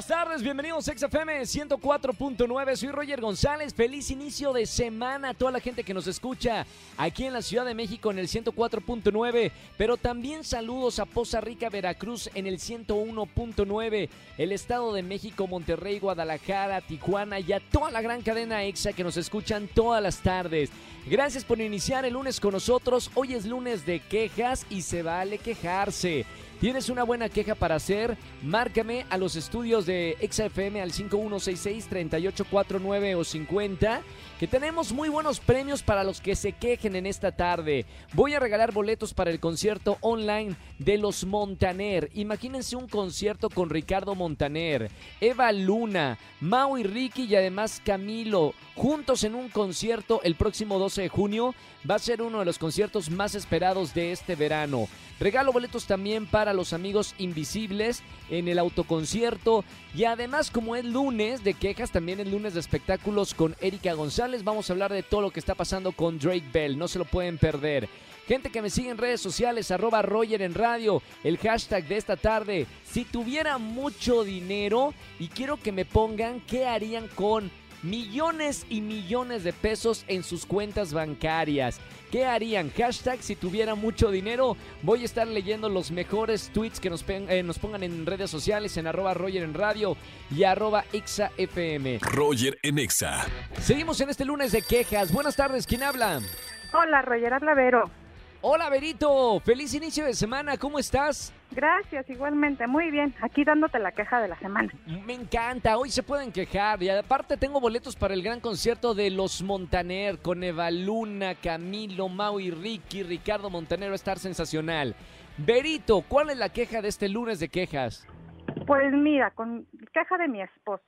Buenas tardes, bienvenidos a XFM 104.9. Soy Roger González. Feliz inicio de semana a toda la gente que nos escucha aquí en la Ciudad de México en el 104.9. Pero también saludos a Poza Rica, Veracruz en el 101.9. El Estado de México, Monterrey, Guadalajara, Tijuana y a toda la gran cadena EXA que nos escuchan todas las tardes. Gracias por iniciar el lunes con nosotros. Hoy es lunes de quejas y se vale quejarse. ¿Tienes una buena queja para hacer? Márcame a los estudios de XFM al 5166-3849 o 50, que tenemos muy buenos premios para los que se quejen en esta tarde. Voy a regalar boletos para el concierto online de los Montaner. Imagínense un concierto con Ricardo Montaner, Eva Luna, Mau y Ricky y además Camilo, juntos en un concierto el próximo 12 de junio. Va a ser uno de los conciertos más esperados de este verano. Regalo boletos también para los amigos invisibles en el autoconcierto. Y además, como es lunes de quejas, también es lunes de espectáculos con Erika González. Vamos a hablar de todo lo que está pasando con Drake Bell. No se lo pueden perder. Gente que me sigue en redes sociales, arroba Roger en radio, el hashtag de esta tarde. Si tuviera mucho dinero y quiero que me pongan qué harían con millones y millones de pesos en sus cuentas bancarias. ¿Qué harían? Hashtag si tuviera mucho dinero. Voy a estar leyendo los mejores tweets que nos, eh, nos pongan en redes sociales en arroba Roger en radio y arroba FM. Roger en Exa. Seguimos en este lunes de quejas. Buenas tardes, ¿quién habla? Hola, Roger, habla Vero. Hola, Verito. Feliz inicio de semana. ¿Cómo estás? Gracias, igualmente. Muy bien. Aquí dándote la queja de la semana. Me encanta. Hoy se pueden quejar. Y aparte tengo boletos para el gran concierto de Los Montaner con Eva Luna, Camilo, Mau y Ricky. Ricardo Montaner va a estar sensacional. Verito, ¿cuál es la queja de este lunes de quejas? Pues mira, con queja de mi esposo.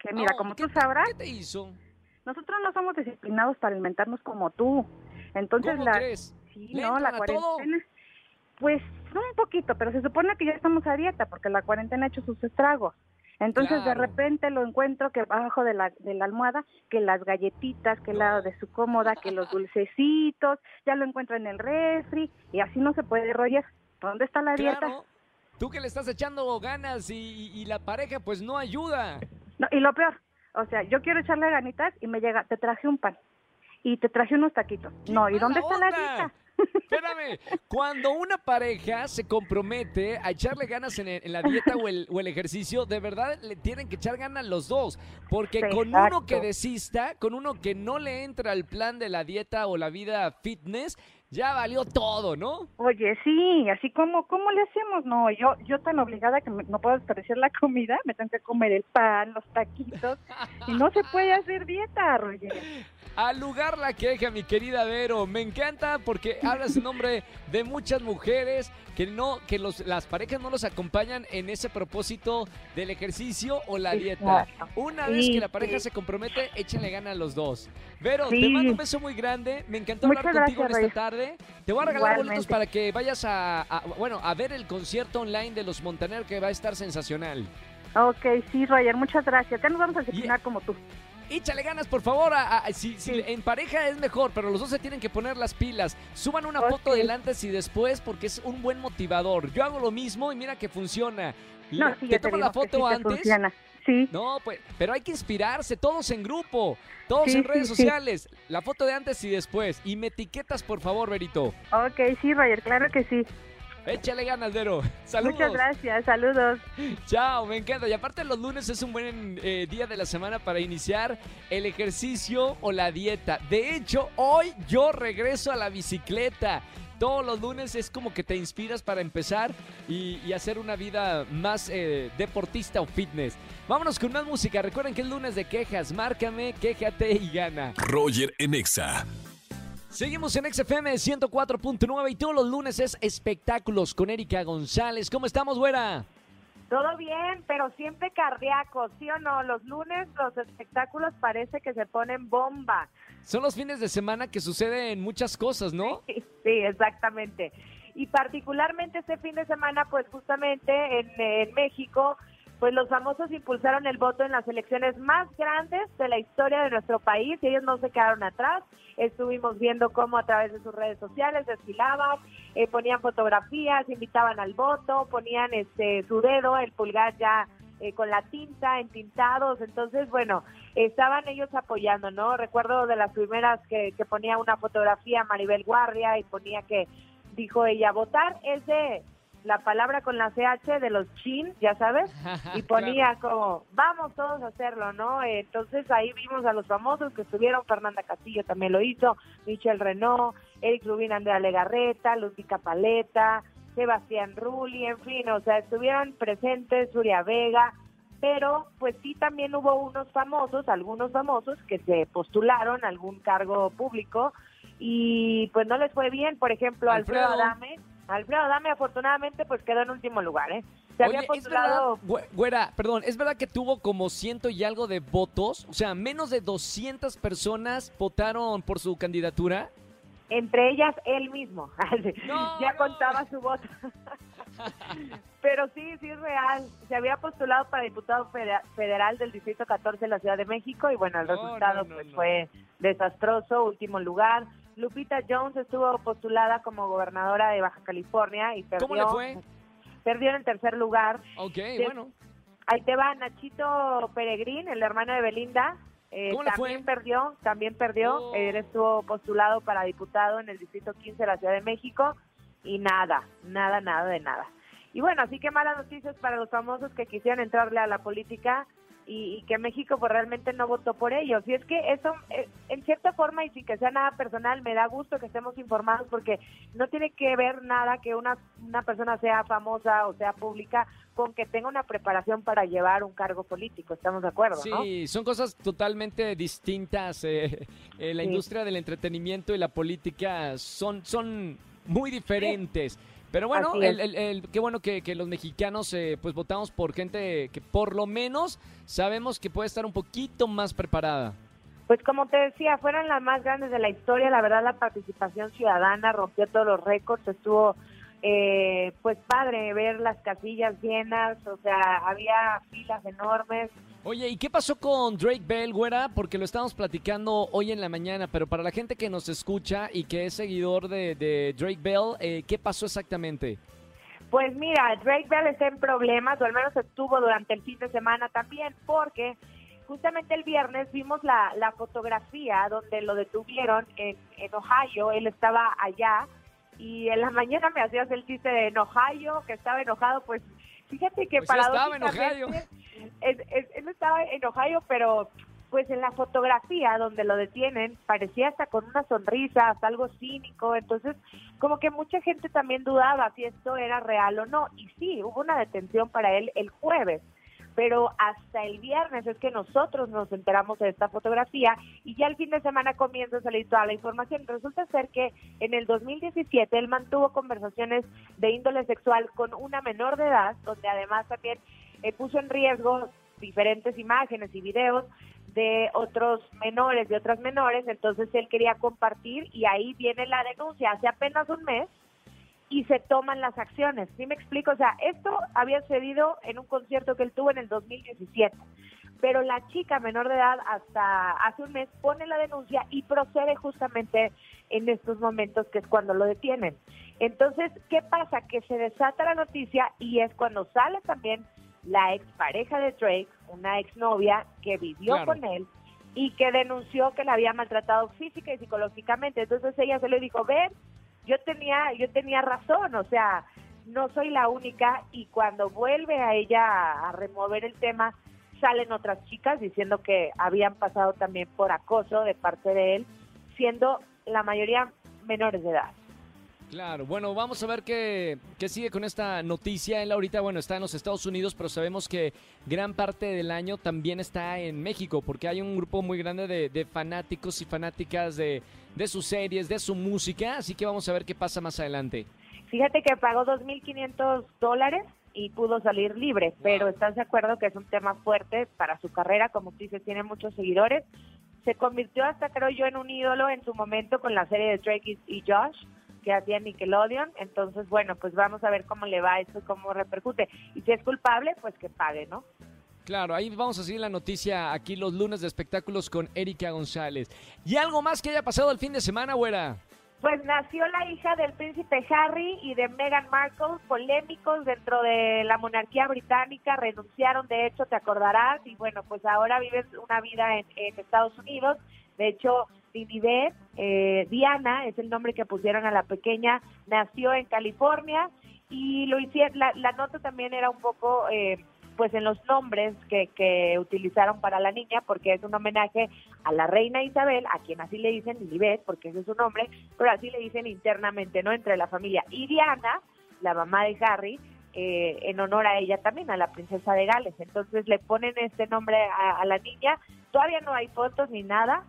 Que mira, Oh, como ¿qué tú sabrás, ¿Qué te hizo? nosotros no somos disciplinados para alimentarnos como tú. Entonces ¿Cómo la crees? Sí, ¿Le no, la cuarentena pues un poquito, pero se supone que ya estamos a dieta porque la cuarentena ha hecho sus estragos. Entonces de repente lo encuentro que abajo de la, de la almohada, que las galletitas, que el lado de su cómoda, que los dulcecitos, ya lo encuentro en el refri y así no se puede, Roger. ¿Dónde está la dieta? Claro. Tú que le estás echando ganas y, y- y la pareja pues no ayuda. No, y lo peor, o sea, yo quiero echarle ganitas y me llega, te traje un pan y te traje unos taquitos. ¡Qué No, ¿y dónde está la dieta? Espérame, cuando una pareja se compromete a echarle ganas en, el- en la dieta o el, o el ejercicio, de verdad le tienen que echar ganas los dos. Porque con uno que desista, con uno que no le entra al plan de la dieta o la vida fitness, ya valió todo, ¿no? Oye, sí, así como, ¿cómo le hacemos? No, yo, yo tan obligada que me- no puedo desperdiciar la comida, me tengo que comer el pan, los taquitos, y no se puede hacer dieta, Roger. Al lugar la queja, mi querida Vero. Me encanta porque hablas en nombre de muchas mujeres que no, que los, las parejas no los acompañan en ese propósito del ejercicio o la dieta. Exacto. Una vez que la pareja sí. se compromete, échenle ganas a los dos. Vero, te mando un beso muy grande. Me encantó hablar contigo en esta tarde. Te voy a regalar boletos Igualmente. para que vayas a, a- bueno, a ver el concierto online de los Montaner que va a estar sensacional. Ok, sí, Roger, muchas gracias. Ya nos vamos a disciplinar como tú. Échale ganas, por favor. a- a- si, si Sí. en pareja es mejor, pero los dos se tienen que poner las pilas. Suban una foto del antes y después porque es un buen motivador. Yo hago lo mismo y mira que funciona. No, sí, te te la foto sí antes. funciona. Sí, No, pues, pero hay que inspirarse, todos en grupo, todos Sí, en redes sí, sí. sociales. La foto de antes y después. Y me etiquetas, por favor, Berito. ok, sí, Roger, claro que sí. Échale ganas, Vero. Saludos. Muchas gracias, saludos. Chao, me encanta. Y aparte los lunes es un buen eh, día de la semana para iniciar el ejercicio o la dieta. De hecho, hoy yo regreso a la bicicleta. Todos los lunes es como que te inspiras para empezar y, y hacer una vida más eh, deportista o fitness. Vámonos con más música. Recuerden que es lunes de quejas. Márcame, quéjate y gana. Roger en Exa. Seguimos en XFM 104.9 y todos los lunes es espectáculos con Erika González. ¿Cómo estamos, güera? Todo bien, pero siempre cardíaco, ¿sí o no? Los lunes los espectáculos parece que se ponen bomba. Son los fines de semana que suceden muchas cosas, ¿no? Sí, exactamente. Y particularmente este fin de semana, pues justamente en, en México pues los famosos impulsaron el voto en las elecciones más grandes de la historia de nuestro país y ellos no se quedaron atrás. Estuvimos viendo cómo a través de sus redes sociales desfilaban, eh, ponían fotografías, invitaban al voto, ponían este su dedo, el pulgar ya eh, con la tinta, entintados. Entonces, bueno, estaban ellos apoyando, ¿no? Recuerdo de las primeras que, que ponía una fotografía Maribel Guardia y ponía que dijo ella, votar es de la palabra con la CH de los chin, ya sabes, y ponía como, vamos todos a hacerlo, ¿no? Entonces ahí vimos a los famosos que estuvieron, Fernanda Castillo también lo hizo, Michelle Renault, Eric Rubín, Andrea Legarreta, Lucica Paleta, Sebastián Rulli, en fin, o sea, estuvieron presentes Surya Vega, pero pues sí también hubo unos famosos, algunos famosos que se postularon a algún cargo público y pues no les fue bien, por ejemplo, Alfredo, Alfredo. Adame, Alfredo Adame afortunadamente pues quedó en último lugar, ¿eh? Se había Oye, es verdad, postulado güe- güera, perdón, ¿es verdad que tuvo como ciento y algo de votos? O sea, menos de 200 personas votaron por su candidatura. entre ellas él mismo. No, ya no. contaba su voto. Pero sí, sí es real. Se había postulado para diputado fede- federal del Distrito 14 de la Ciudad de México y bueno, el No, resultado pues fue desastroso, último lugar. Lupita Jones estuvo postulada como gobernadora de Baja California y perdió. ¿Cómo le fue? Perdió en el tercer lugar. Ok, bueno. Ahí te va Nachito Peregrín, el hermano de Belinda. eh, ¿Cómo también fue? perdió, también perdió. Oh. Él estuvo postulado para diputado en el Distrito 15 de la Ciudad de México y nada, nada, nada de nada. Y bueno, así que malas noticias para los famosos que quisieran entrarle a la política y, y que México pues realmente no votó por ellos. Y es que eso, eh, en cierta forma, y sin que sea nada personal, me da gusto que estemos informados porque no tiene que ver nada que una, una persona sea famosa o sea pública con que tenga una preparación para llevar un cargo político. ¿Estamos de acuerdo, no? Sí, son cosas totalmente distintas. eh, eh, la Sí. industria del entretenimiento y la política son, son muy diferentes. Pero bueno, el- el- qué bueno que, que los mexicanos eh, pues votamos por gente que por lo menos sabemos que puede estar un poquito más preparada. Pues como te decía, fueron las más grandes de la historia. La verdad, la participación ciudadana rompió todos los récords. Estuvo, eh, pues padre ver las casillas llenas. O sea, había filas enormes. Oye, ¿y qué pasó con Drake Bell, güera? Porque lo estamos platicando hoy en la mañana, pero para la gente que nos escucha y que es seguidor de, de Drake Bell, eh, ¿qué pasó exactamente? Pues mira, Drake Bell está en problemas, o al menos estuvo durante el fin de semana también, porque justamente el viernes vimos la, la fotografía donde lo detuvieron en, en Ohio, él estaba allá, y en la mañana me hacías el chiste de en Ohio, que estaba enojado, pues fíjate que Pues sí estaba en paradójicamente, es- es- él estaba en Ohio, pero pues en la fotografía donde lo detienen parecía hasta con una sonrisa, hasta algo cínico, entonces como que mucha gente también dudaba si esto era real o no, y sí, hubo una detención para él el jueves, pero hasta el viernes es que nosotros nos enteramos de esta fotografía y ya el fin de semana comienza a salir toda la información. Resulta ser que en el 2017 él mantuvo conversaciones de índole sexual con una menor de edad, donde además también eh, puso en riesgo diferentes imágenes y videos de otros menores, de otras menores, entonces él quería compartir y ahí viene la denuncia hace apenas un mes y se toman las acciones. ¿Sí me explico? O sea, esto había sucedido en un concierto que él tuvo en el 2017, pero la chica menor de edad hasta hace un mes pone la denuncia y procede justamente en estos momentos que es cuando lo detienen. Entonces, ¿qué pasa? Que se desata la noticia y es cuando sale también la expareja de Drake, una exnovia que vivió Claro. con él y que denunció que la había maltratado física y psicológicamente. Entonces ella se le dijo, ven, yo tenía, yo tenía razón, o sea, no soy la única y cuando vuelve a ella a, a remover el tema, salen otras chicas diciendo que habían pasado también por acoso de parte de él, siendo la mayoría menores de edad. Claro, bueno, vamos a ver qué, qué sigue con esta noticia. Él ahorita, bueno, está en los Estados Unidos, pero sabemos que gran parte del año también está en México, porque hay un grupo muy grande de, de fanáticos y fanáticas de, de sus series, de su música, así que vamos a ver qué pasa más adelante. Fíjate que pagó 2.500 dólares y pudo salir libre, pero ¿estás de acuerdo que es un tema fuerte para su carrera? Como tú dices, tiene muchos seguidores. Se convirtió hasta, creo yo, en un ídolo en su momento con la serie de Drake y Josh, que hacía Nickelodeon. Entonces, bueno, pues vamos a ver cómo le va eso y cómo repercute. Y si es culpable, pues que pague, ¿no? Claro, ahí vamos a seguir la noticia aquí los lunes de espectáculos con Erika González. ¿Y algo más que haya pasado el fin de semana, güera? Pues nació la hija del príncipe Harry y de Meghan Markle, polémicos dentro de la monarquía británica, renunciaron, de hecho, te acordarás, y bueno, pues ahora viven una vida en, Estados Unidos. De hecho, Dinibet, eh, Diana, es el nombre que pusieron a la pequeña, nació en California y lo hicieron, la, la nota también era un poco... Eh, pues en los nombres que, que utilizaron para la niña, porque es un homenaje a la reina Isabel, a quien así le dicen Lilibet, porque ese es su nombre, pero así le dicen internamente, ¿no? Entre la familia. Y Diana, la mamá de Harry, eh, en honor a ella también, a la princesa de Gales. Entonces le ponen este nombre a, la niña. Todavía no hay fotos ni nada.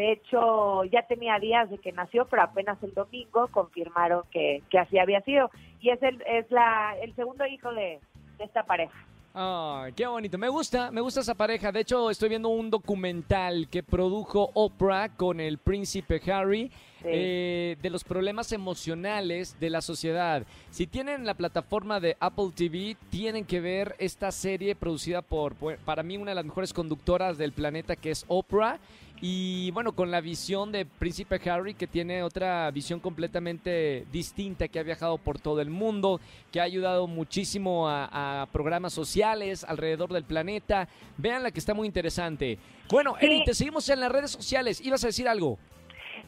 De hecho, ya tenía días de que nació, pero apenas el domingo confirmaron que, que así había sido. Y es el, es la, el segundo hijo de esta pareja. Ay, qué bonito. Me gusta, me gusta esa pareja. De hecho, estoy viendo un documental que produjo Oprah con el príncipe Harry eh, de los problemas emocionales de la sociedad. Si tienen la plataforma de Apple TV, tienen que ver esta serie producida por, para mí, una de las mejores conductoras del planeta, que es Oprah. Y bueno, con la visión de Príncipe Harry, que tiene otra visión completamente distinta, que ha viajado por todo el mundo, que ha ayudado muchísimo a, programas sociales alrededor del planeta. Vean la que está muy interesante. Bueno, Eri, te seguimos en las redes sociales. ¿Ibas a decir algo?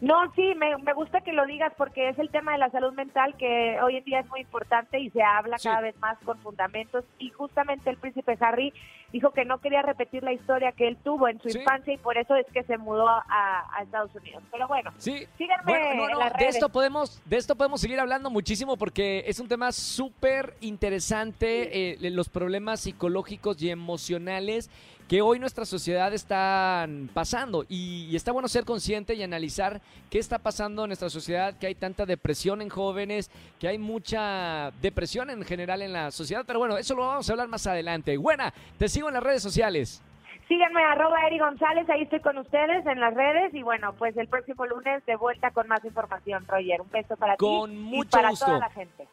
No, sí, me, me, gusta que lo digas porque es el tema de la salud mental que hoy en día es muy importante y se habla cada vez más con fundamentos. Y justamente el príncipe Harry dijo que no quería repetir la historia que él tuvo en su infancia y por eso es que se mudó a, Estados Unidos. Pero bueno, sí. síganme De esto, podemos, de esto podemos seguir hablando muchísimo porque es un tema súper interesante, eh, los problemas psicológicos y emocionales que hoy nuestra sociedad está pasando y, está bueno ser consciente y analizar qué está pasando en nuestra sociedad, que hay tanta depresión en jóvenes, que hay mucha depresión en general en la sociedad, pero bueno, eso lo vamos a hablar más adelante. Buena, te sigo en las redes sociales. Síganme arroba Eri González, ahí estoy con ustedes en las redes y bueno, pues el próximo lunes de vuelta con más información, Roger. Un beso para ti y para toda la gente.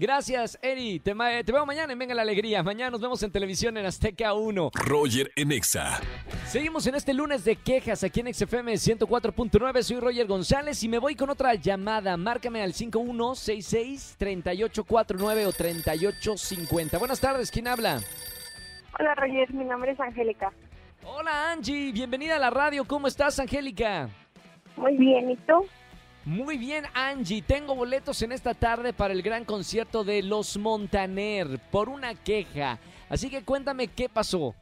Gracias, Eri. Te, veo mañana en Venga la Alegría. Mañana nos vemos en televisión en Azteca 1. Roger en Exa. Seguimos en este lunes de quejas aquí en XFM 104.9. Soy Roger González y me voy con otra llamada. Márcame al 5166-3849 o 3850. Buenas tardes, ¿quién habla? Hola, Roger. Mi nombre es Angélica. Hola, Angie. Bienvenida a la radio. ¿Cómo estás, Angélica? Muy bien, ¿y tú? Muy bien, Angie. Tengo boletos en esta tarde para el gran concierto de Los Montaner por una queja. Así que cuéntame qué pasó.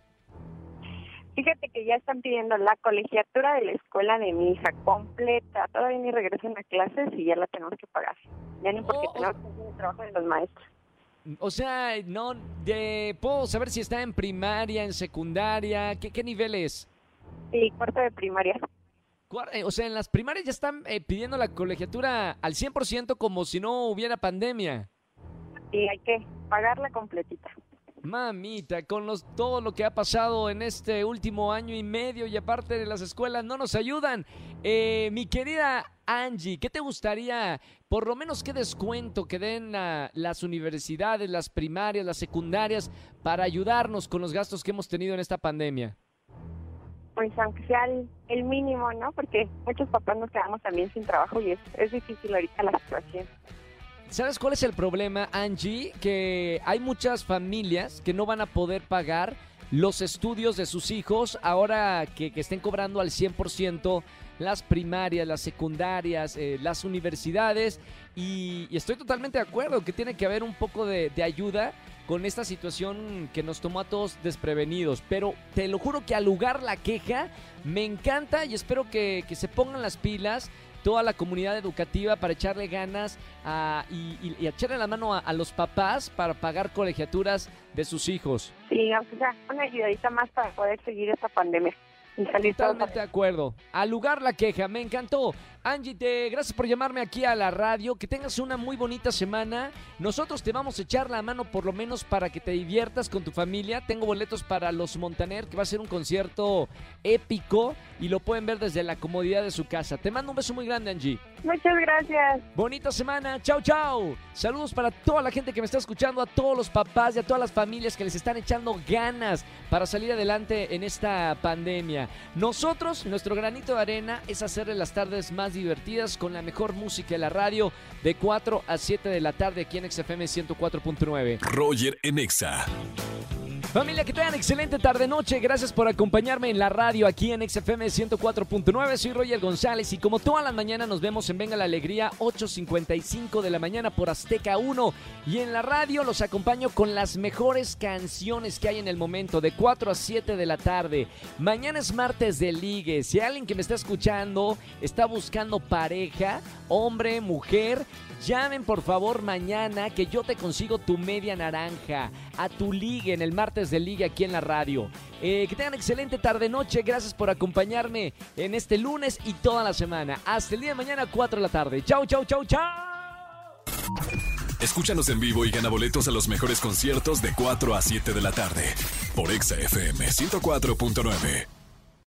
Fíjate que ya están pidiendo la colegiatura de la escuela de mi hija completa. Todavía ni regresan a clases y ya la tenemos que pagar. Ya ni porque oh, tenemos que hacer el trabajo de los maestros. O sea, no, de, ¿puedo saber si está en primaria, en secundaria? ¿Qué, qué nivel es? Sí, cuarto de primaria. Eh, o sea, en las primarias ya están eh, pidiendo la colegiatura al 100% como si no hubiera pandemia. Sí, hay que pagarla completita. Mamita, con los, todo lo que ha pasado en este último año y medio y aparte de las escuelas no nos ayudan. Eh, mi querida Angie, ¿qué te gustaría, por lo menos qué descuento que den a las universidades, las primarias, las secundarias, para ayudarnos con los gastos que hemos tenido en esta pandemia? Pues aunque sea el, mínimo, ¿no? Porque muchos papás nos quedamos también sin trabajo y es, es difícil ahorita la situación. ¿Sabes cuál es el problema, Angie? Que hay muchas familias que no van a poder pagar los estudios de sus hijos ahora que, estén cobrando al 100% las primarias, las secundarias, eh, las universidades. Y, estoy totalmente de acuerdo que tiene que haber un poco de, de ayuda con esta situación que nos tomó a todos desprevenidos. Pero te lo juro que al lugar la queja me encanta y espero que, se pongan las pilas toda la comunidad educativa para echarle ganas y, echarle la mano a, los papás para pagar colegiaturas de sus hijos. Sí, aunque sea una ayudadita más para poder seguir esta pandemia. Totalmente de acuerdo. Al lugar la queja, me encantó. Angie, te, gracias por llamarme aquí a la radio. Que tengas una muy bonita semana. Nosotros te vamos a echar la mano por lo menos para que te diviertas con tu familia. Tengo boletos para Los Montaner, que va a ser un concierto épico y lo pueden ver desde la comodidad de su casa. Te mando un beso muy grande, Angie. Muchas gracias. Bonita semana. Chao, chao. Saludos para toda la gente que me está escuchando, a todos los papás y a todas las familias que les están echando ganas para salir adelante en esta pandemia. Nosotros, nuestro granito de arena es hacerle las tardes más divertidas con la mejor música de la radio de 4 a 7 de la tarde aquí en XFM 104.9. Roger en Exa. Familia, que tengan excelente tarde-noche. Gracias por acompañarme en la radio aquí en XFM 104.9. Soy Roger González y como todas las mañanas nos vemos en Venga la Alegría 8.55 de la mañana por Azteca 1. Y en la radio los acompaño con las mejores canciones que hay en el momento de 4 a 7 de la tarde. Mañana es martes de ligue. Si alguien que me está escuchando está buscando pareja, hombre, mujer, Llamen por favor mañana que yo te consigo tu media naranja a tu liga en el martes de liga aquí en la radio. Eh, que tengan excelente tarde noche. Gracias por acompañarme en este lunes y toda la semana. Hasta el día de mañana 4 de la tarde. Chau, chau, chau, chau. Escúchanos en vivo y gana boletos a los mejores conciertos de 4 a 7 de la tarde por Exa FM 104.9.